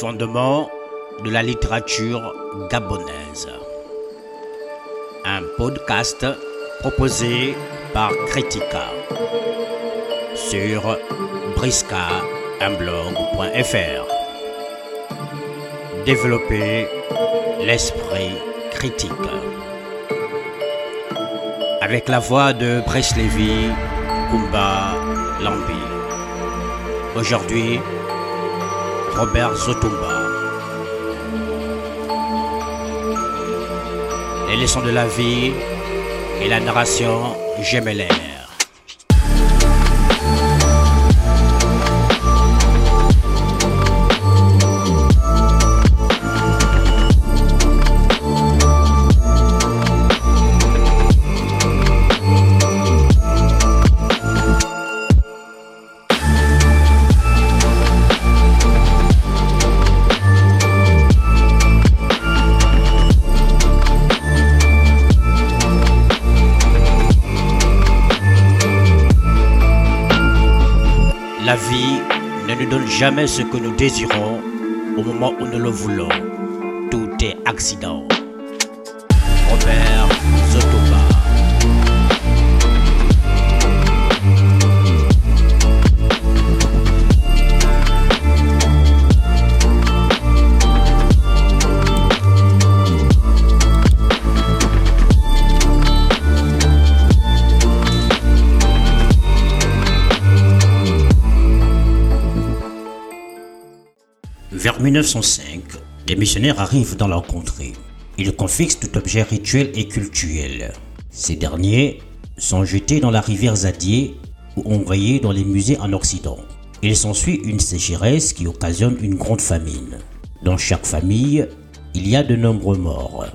Fondement de la littérature gabonaise. Un podcast proposé par Critica sur briska.blog.fr. Développer l'esprit critique. Avec la voix de Lévy, Kumba Lambi. Aujourd'hui, Robert Zotumba. Les leçons de la vie et la narration Gemeller. Ne nous donne jamais ce que nous désirons au moment où nous le voulons. Tout est accident. Robert Zotoba. Vers 1905, des missionnaires arrivent dans leur contrée. Ils confisquent tout objet rituel et cultuel. Ces derniers sont jetés dans la rivière Zadier ou envoyés dans les musées en Occident. Il s'ensuit une sécheresse qui occasionne une grande famine. Dans chaque famille, il y a de nombreux morts.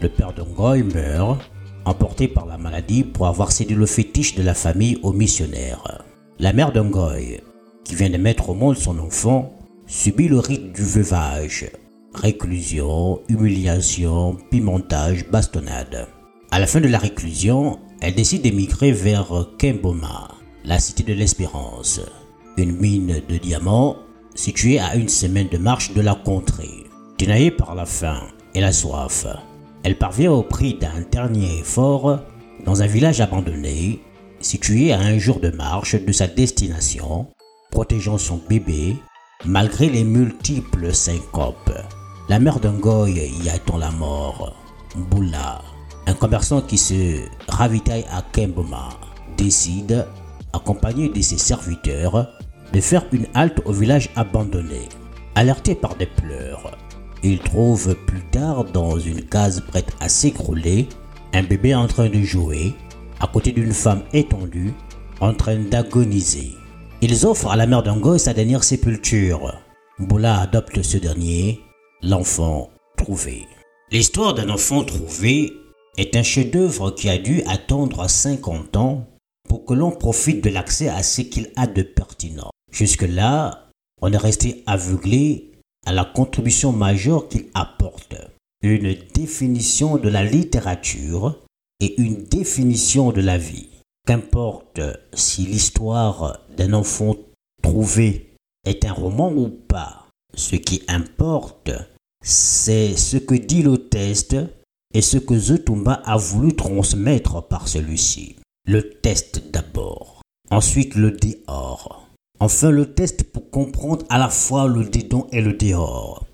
Le père d'Ongoy meurt, emporté par la maladie pour avoir cédé le fétiche de la famille aux missionnaires. La mère d'Ongoy, qui vient de mettre au monde son enfant, subit le rite du veuvage. Réclusion, humiliation, pimentage, bastonnade. À la fin de la réclusion, elle décide d'émigrer vers Kemboma, la cité de l'espérance, une mine de diamants située à une semaine de marche de la contrée. Dénaillée par la faim et la soif, elle parvient au prix d'un dernier effort dans un village abandonné, situé à un jour de marche de sa destination, protégeant son bébé Malgré les multiples syncopes, la mère d'Angoy y attend la mort. Boula, un commerçant qui se ravitaille à Kemboma, décide, accompagné de ses serviteurs, de faire une halte au village abandonné. Alerté par des pleurs, il trouve plus tard dans une case prête à s'écrouler un bébé en train de jouer à côté d'une femme étendue en train d'agoniser. Ils offrent à la mère d'Angoy sa dernière sépulture. Boula adopte ce dernier, l'enfant trouvé. L'histoire d'un enfant trouvé est un chef-d'œuvre qui a dû attendre 50 ans pour que l'on profite de l'accès à ce qu'il a de pertinent. Jusque-là, on est resté aveuglé à la contribution majeure qu'il apporte. Une définition de la littérature et une définition de la vie. Qu'importe si l'histoire d'un enfant trouvé est un roman ou pas, ce qui importe, c'est ce que dit le test et ce que Zotumba a voulu transmettre par celui-ci. Le test d'abord, ensuite le dehors, enfin le test pour comprendre à la fois le dedans et le dehors,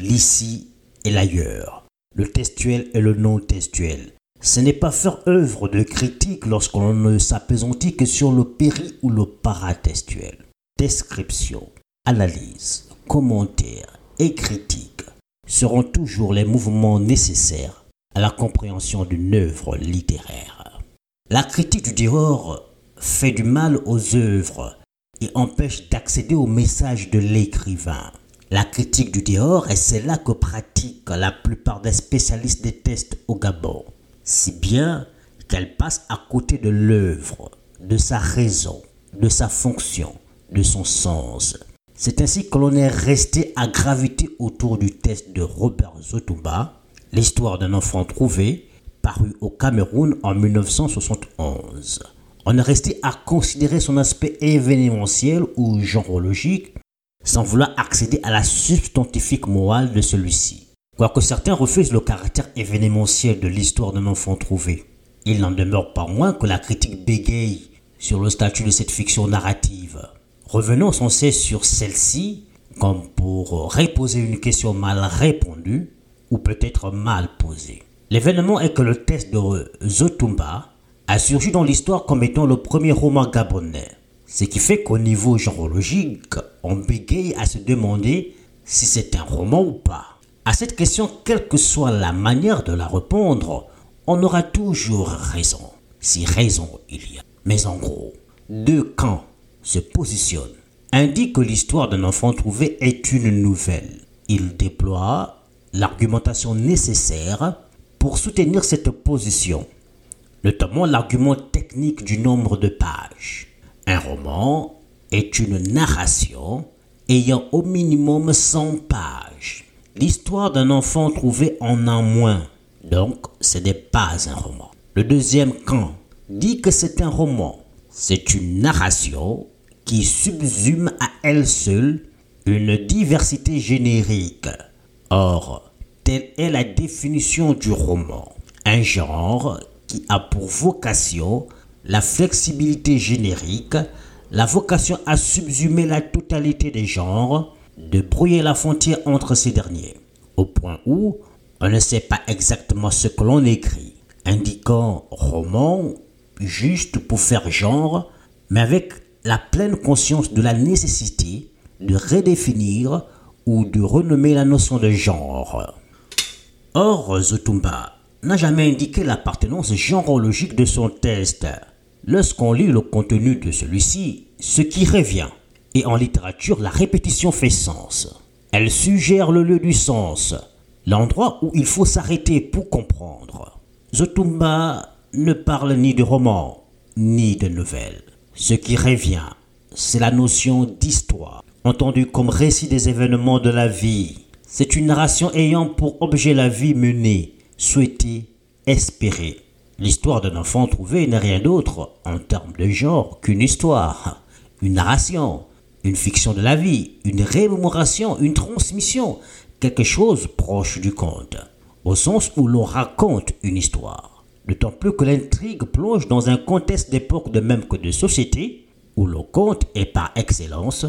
l'ici et l'ailleurs, le testuel et le non testuel, ce n'est pas faire œuvre de critique lorsqu'on ne s'apaisantit que sur le péri ou le paratestuel. Description, analyse, commentaire et critique seront toujours les mouvements nécessaires à la compréhension d'une œuvre littéraire. La critique du dehors fait du mal aux œuvres et empêche d'accéder au message de l'écrivain. La critique du dehors est celle-là que pratiquent la plupart des spécialistes des tests au Gabon si bien qu'elle passe à côté de l'œuvre, de sa raison, de sa fonction, de son sens. C'est ainsi que l'on est resté à graviter autour du test de Robert Zotumba, l'histoire d'un enfant trouvé, paru au Cameroun en 1971. On est resté à considérer son aspect événementiel ou genrologique, sans vouloir accéder à la substantifique morale de celui-ci. Quoique certains refusent le caractère événementiel de l'histoire d'un enfant trouvé, il n'en demeure pas moins que la critique bégaye sur le statut de cette fiction narrative. Revenons sans cesse sur celle-ci, comme pour reposer une question mal répondue ou peut-être mal posée. L'événement est que le test de Zotumba a surgi dans l'histoire comme étant le premier roman gabonais. Ce qui fait qu'au niveau genrologique, on bégaye à se demander si c'est un roman ou pas. À cette question, quelle que soit la manière de la répondre, on aura toujours raison, si raison il y a. Mais en gros, deux camps se positionnent. Un dit que l'histoire d'un enfant trouvé est une nouvelle. Il déploie l'argumentation nécessaire pour soutenir cette position, notamment l'argument technique du nombre de pages. Un roman est une narration ayant au minimum 100 pages. L'histoire d'un enfant trouvé en a moins, donc ce n'est pas un roman. Le deuxième camp dit que c'est un roman. C'est une narration qui subsume à elle seule une diversité générique. Or, telle est la définition du roman. Un genre qui a pour vocation la flexibilité générique, la vocation à subsumer la totalité des genres, de brouiller la frontière entre ces derniers, au point où on ne sait pas exactement ce que l'on écrit, indiquant roman juste pour faire genre, mais avec la pleine conscience de la nécessité de redéfinir ou de renommer la notion de genre. Or, Zotumba n'a jamais indiqué l'appartenance genrologique de son test. Lorsqu'on lit le contenu de celui-ci, ce qui revient, et en littérature, la répétition fait sens. Elle suggère le lieu du sens, l'endroit où il faut s'arrêter pour comprendre. Zotumba ne parle ni de roman, ni de nouvelle. Ce qui revient, c'est la notion d'histoire, entendue comme récit des événements de la vie, c'est une narration ayant pour objet la vie menée, souhaitée, espérée. L'histoire d'un enfant trouvé n'est rien d'autre, en termes de genre, qu'une histoire, une narration, une fiction de la vie, une rémémoration, une transmission, quelque chose proche du conte, au sens où l'on raconte une histoire. D'autant plus que l'intrigue plonge dans un contexte d'époque de même que de société, où le conte est par excellence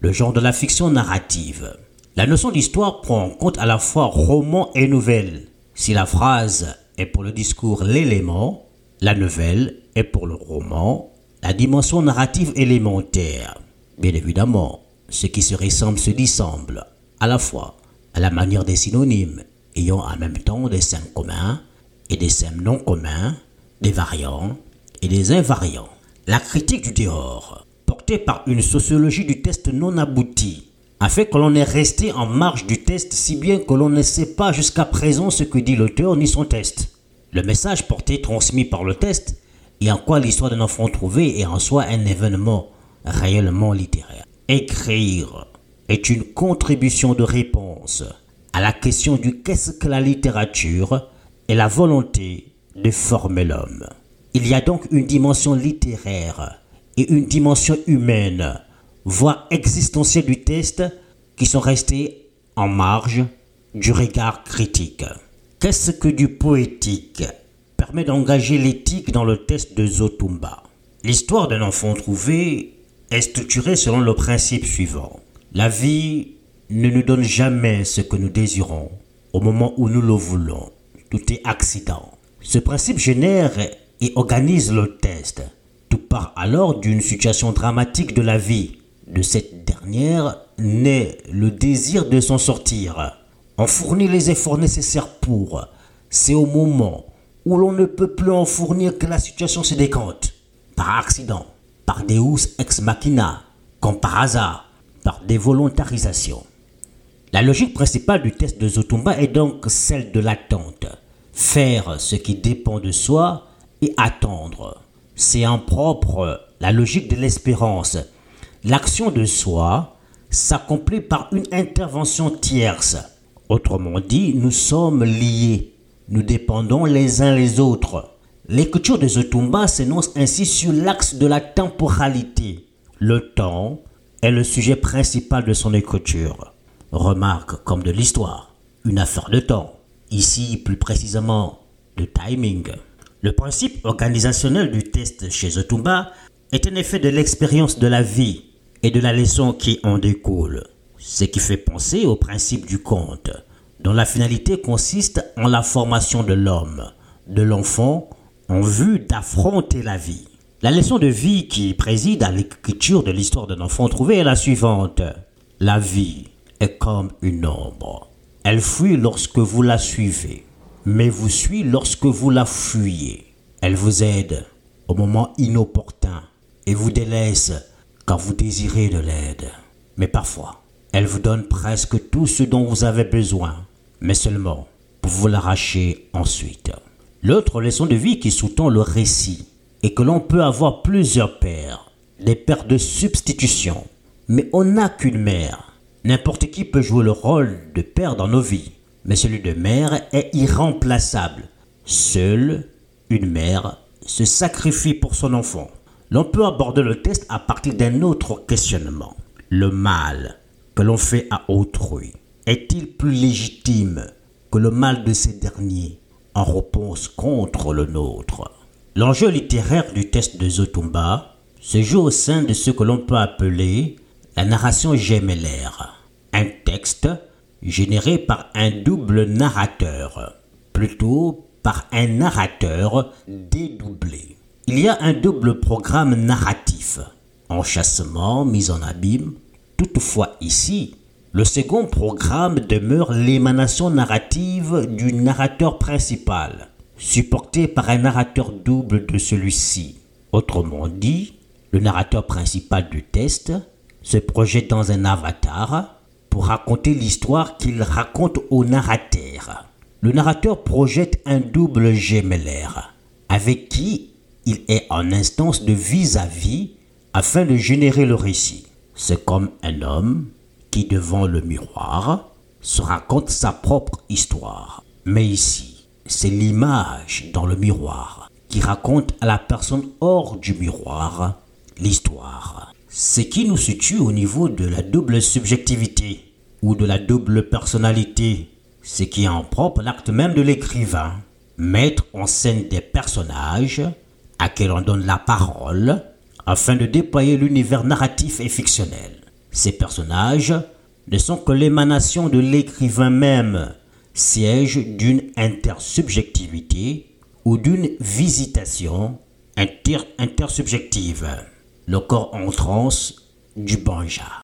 le genre de la fiction narrative. La notion d'histoire prend en compte à la fois roman et nouvelle. Si la phrase est pour le discours l'élément, la nouvelle est pour le roman la dimension narrative élémentaire. Bien évidemment, ce qui se ressemble se dissemble, à la fois à la manière des synonymes ayant en même temps des sèmes communs et des sèmes non communs, des variants et des invariants. La critique du dehors, portée par une sociologie du test non abouti, a fait que l'on est resté en marge du test si bien que l'on ne sait pas jusqu'à présent ce que dit l'auteur ni son test. Le message porté transmis par le test et en quoi l'histoire d'un enfant trouvé est en soi un événement réellement littéraire. Écrire est une contribution de réponse à la question du qu'est-ce que la littérature et la volonté de former l'homme. Il y a donc une dimension littéraire et une dimension humaine voire existentielles du test qui sont restés en marge du regard critique. Qu'est-ce que du poétique permet d'engager l'éthique dans le test de Zotumba? L'histoire d'un enfant trouvé est structurée selon le principe suivant. La vie ne nous donne jamais ce que nous désirons au moment où nous le voulons. Tout est accident. Ce principe génère et organise le test. Tout part alors d'une situation dramatique de la vie de cette dernière naît le désir de s'en sortir. On fournit les efforts nécessaires pour. C'est au moment où l'on ne peut plus en fournir que la situation se décante. Par accident, par deus ex machina, comme par hasard, par dévolontarisation. La logique principale du test de Zotumba est donc celle de l'attente. Faire ce qui dépend de soi et attendre. C'est en propre la logique de l'espérance L'action de soi s'accomplit par une intervention tierce. Autrement dit, nous sommes liés. Nous dépendons les uns les autres. L'écriture de Zotumba s'énonce ainsi sur l'axe de la temporalité. Le temps est le sujet principal de son écriture. Remarque comme de l'histoire, une affaire de temps, ici plus précisément de timing. Le principe organisationnel du test chez Otumba est un effet de l'expérience de la vie et de la leçon qui en découle, ce qui fait penser au principe du conte, dont la finalité consiste en la formation de l'homme, de l'enfant, en vue d'affronter la vie. La leçon de vie qui préside à l'écriture de l'histoire d'un enfant trouvé est la suivante. La vie est comme une ombre. Elle fuit lorsque vous la suivez, mais vous suit lorsque vous la fuyez. Elle vous aide au moment inopportun et vous délaisse quand vous désirez de l'aide. Mais parfois, elle vous donne presque tout ce dont vous avez besoin, mais seulement pour vous l'arracher ensuite. L'autre leçon de vie qui sous-tend le récit est que l'on peut avoir plusieurs pères, des pères de substitution, mais on n'a qu'une mère. N'importe qui peut jouer le rôle de père dans nos vies, mais celui de mère est irremplaçable. Seule une mère se sacrifie pour son enfant. L'on peut aborder le test à partir d'un autre questionnement. Le mal que l'on fait à autrui est-il plus légitime que le mal de ces derniers? En réponse contre le nôtre L'enjeu littéraire du test de Zotumba se joue au sein de ce que l'on peut appeler la narration gémellaire, un texte généré par un double narrateur, plutôt par un narrateur dédoublé. Il y a un double programme narratif, enchâssement, mise en abîme. Toutefois ici, le second programme demeure l'émanation narrative du narrateur principal, supporté par un narrateur double de celui-ci. Autrement dit, le narrateur principal du test se projette dans un avatar pour raconter l'histoire qu'il raconte au narrateur. Le narrateur projette un double gémellaire avec qui il est en instance de vis-à-vis afin de générer le récit. C'est comme un homme qui, devant le miroir, se raconte sa propre histoire. Mais ici, c'est l'image dans le miroir qui raconte à la personne hors du miroir l'histoire. Ce qui nous situe au niveau de la double subjectivité ou de la double personnalité, ce qui est en propre l'acte même de l'écrivain. Mettre en scène des personnages à qui on donne la parole afin de déployer l'univers narratif et fictionnel. Ces personnages ne sont que l'émanation de l'écrivain même, siège d'une intersubjectivité ou d'une visitation inter intersubjective, le corps en transe du banja.